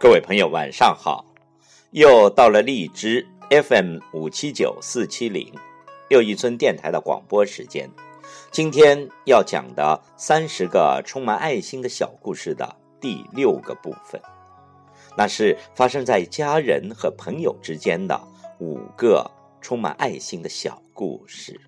各位朋友，晚上好！又到了荔枝 FM 五七九四七零又一村电台的广播时间。今天要讲的三十个充满爱心的小故事的第六个部分，那是发生在家人和朋友之间的五个充满爱心的小故事。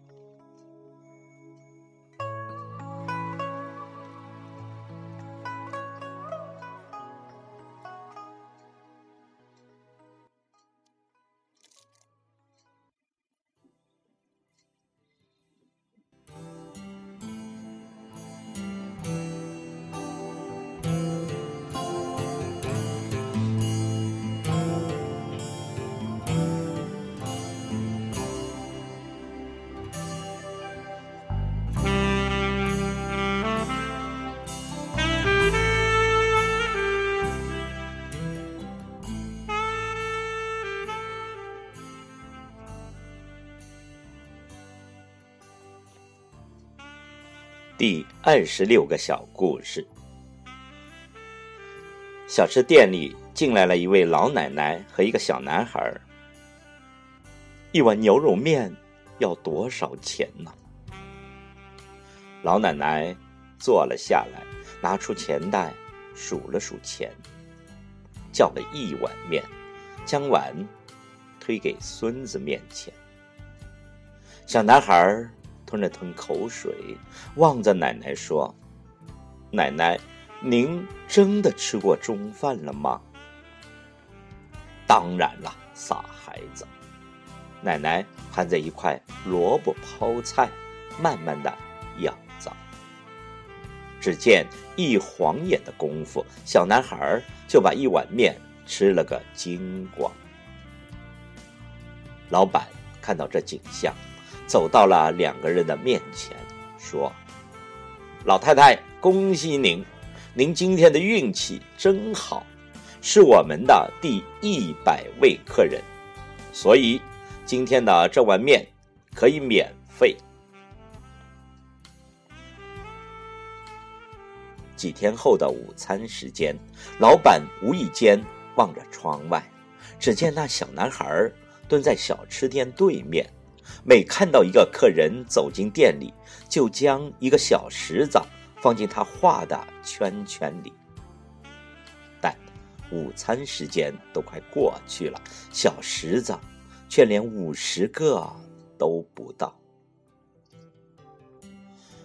第二十六个小故事：小吃店里进来了一位老奶奶和一个小男孩。一碗牛肉面要多少钱呢？老奶奶坐了下来，拿出钱袋数了数钱，叫了一碗面，将碗推给孙子面前。小男孩。吞了吞口水，望着奶奶说：“奶奶，您真的吃过中饭了吗？”“当然了，傻孩子。”奶奶含着一块萝卜泡菜，慢慢的咬着。只见一晃眼的功夫，小男孩就把一碗面吃了个精光。老板看到这景象。走到了两个人的面前，说：“老太太，恭喜您，您今天的运气真好，是我们的第一百位客人，所以今天的这碗面可以免费。”几天后的午餐时间，老板无意间望着窗外，只见那小男孩蹲在小吃店对面。每看到一个客人走进店里，就将一个小石子放进他画的圈圈里。但午餐时间都快过去了，小石子却连五十个都不到。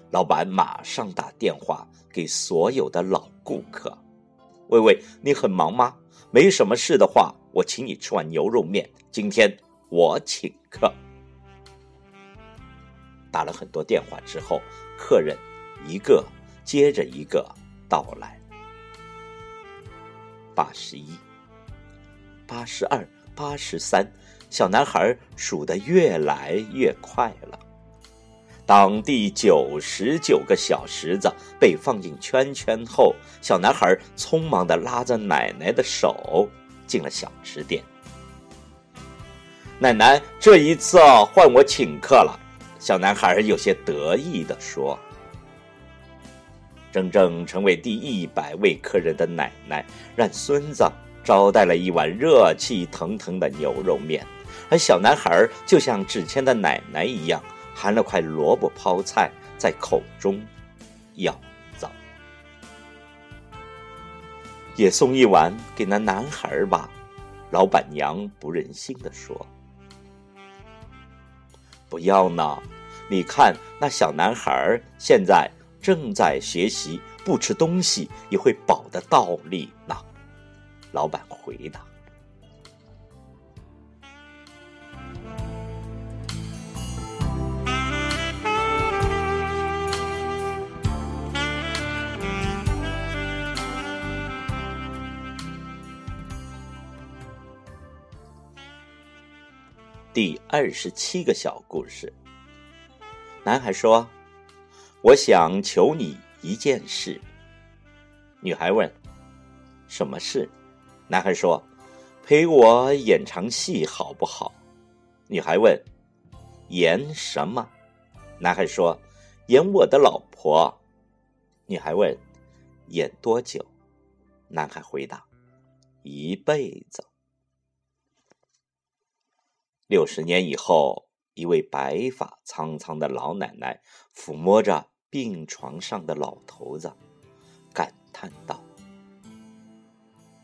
老板马上打电话给所有的老顾客：“喂喂，你很忙吗？没什么事的话，我请你吃碗牛肉面。今天我请客。”打了很多电话之后，客人一个接着一个到来。八十一、八十二、八十三，小男孩数得越来越快了。当第九十九个小石子被放进圈圈后，小男孩匆忙的拉着奶奶的手进了小吃店。奶奶，这一次换我请客了。小男孩有些得意地说：“真正成为第一百位客人的奶奶，让孙子招待了一碗热气腾腾的牛肉面，而小男孩就像之前的奶奶一样，含了块萝卜泡菜在口中咬着。也送一碗给那男孩吧。”老板娘不忍心地说。不要呢！你看，那小男孩现在正在学习不吃东西也会饱的道理呢。老板回答。第二十七个小故事。男孩说：“我想求你一件事。”女孩问：“什么事？”男孩说：“陪我演场戏好不好？”女孩问：“演什么？”男孩说：“演我的老婆。”女孩问：“演多久？”男孩回答：“一辈子。六十年以后，一位白发苍苍的老奶奶抚摸着病床上的老头子，感叹道：“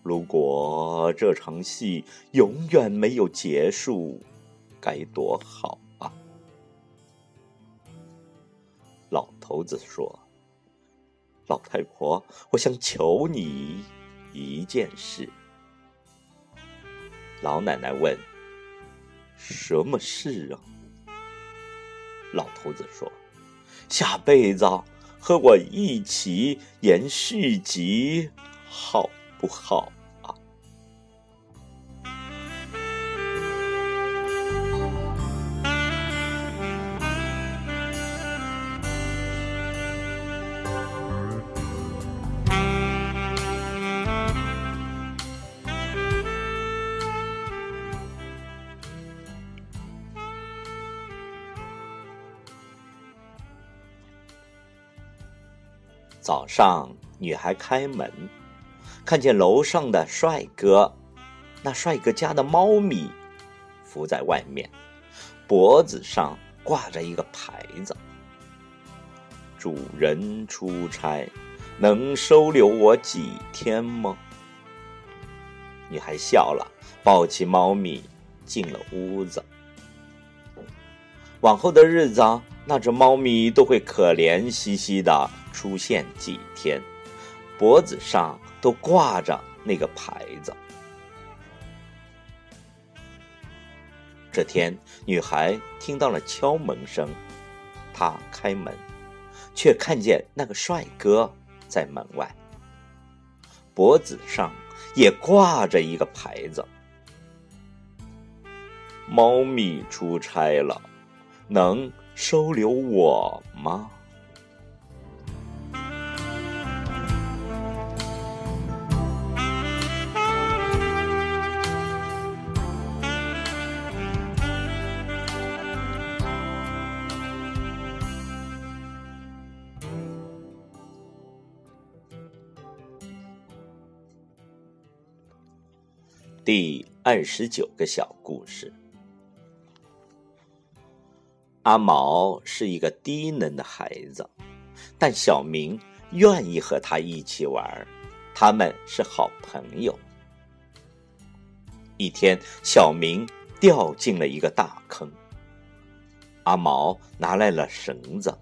如果这场戏永远没有结束，该多好啊！”老头子说：“老太婆，我想求你一件事。”老奶奶问。什么事啊？老头子说：“下辈子和我一起演续集，好不好？”早上，女孩开门，看见楼上的帅哥，那帅哥家的猫咪伏在外面，脖子上挂着一个牌子：“主人出差，能收留我几天吗？”女孩笑了，抱起猫咪进了屋子。往后的日子，那只猫咪都会可怜兮兮的。出现几天，脖子上都挂着那个牌子。这天，女孩听到了敲门声，她开门，却看见那个帅哥在门外，脖子上也挂着一个牌子：“猫咪出差了，能收留我吗？”第二十九个小故事。阿毛是一个低能的孩子，但小明愿意和他一起玩，他们是好朋友。一天，小明掉进了一个大坑，阿毛拿来了绳子，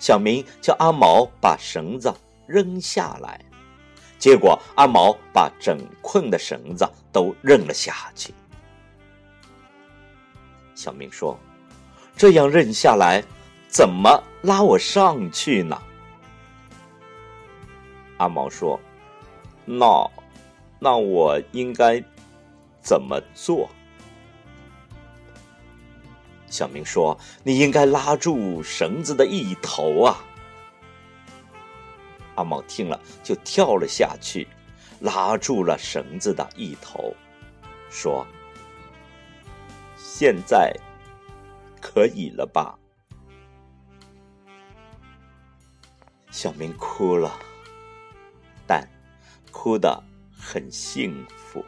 小明叫阿毛把绳子扔下来。结果，阿毛把整捆的绳子都扔了下去。小明说：“这样扔下来，怎么拉我上去呢？”阿毛说：“那，那我应该怎么做？”小明说：“你应该拉住绳子的一头啊。”阿毛听了，就跳了下去，拉住了绳子的一头，说：“现在可以了吧？”小明哭了，但哭得很幸福。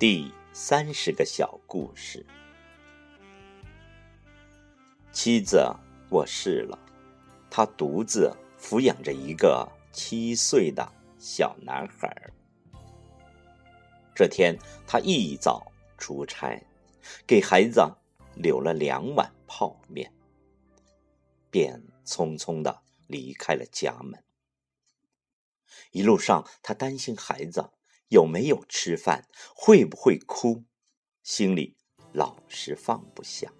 第三十个小故事。妻子过世了，他独自抚养着一个七岁的小男孩。这天，他一早出差，给孩子留了两碗泡面，便匆匆的离开了家门。一路上，他担心孩子。有没有吃饭？会不会哭？心里老是放不下。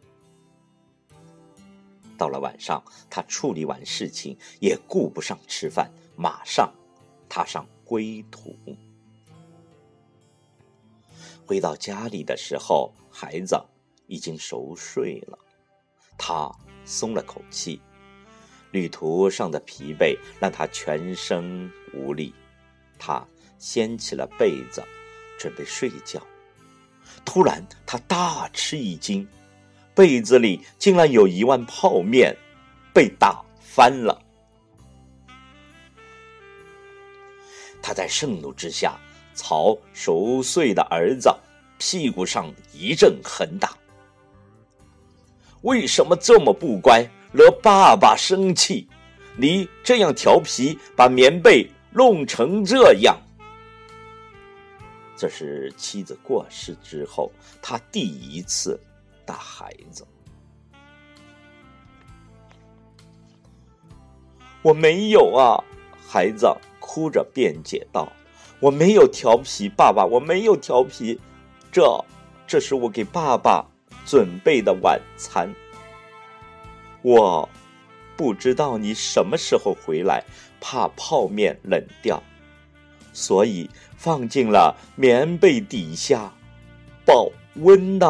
到了晚上，他处理完事情，也顾不上吃饭，马上踏上归途。回到家里的时候，孩子已经熟睡了，他松了口气。旅途上的疲惫让他全身无力，他掀起了被子，准备睡觉。突然，他大吃一惊，被子里竟然有一碗泡面被打翻了。他在盛怒之下，朝熟睡的儿子屁股上一阵狠打。为什么这么不乖？惹爸爸生气，你这样调皮，把棉被弄成这样。这是妻子过世之后，他第一次打孩子。我没有啊，孩子哭着辩解道：“我没有调皮，爸爸，我没有调皮，这，这是我给爸爸准备的晚餐。”我不知道你什么时候回来，怕泡面冷掉，所以放进了棉被底下保温的。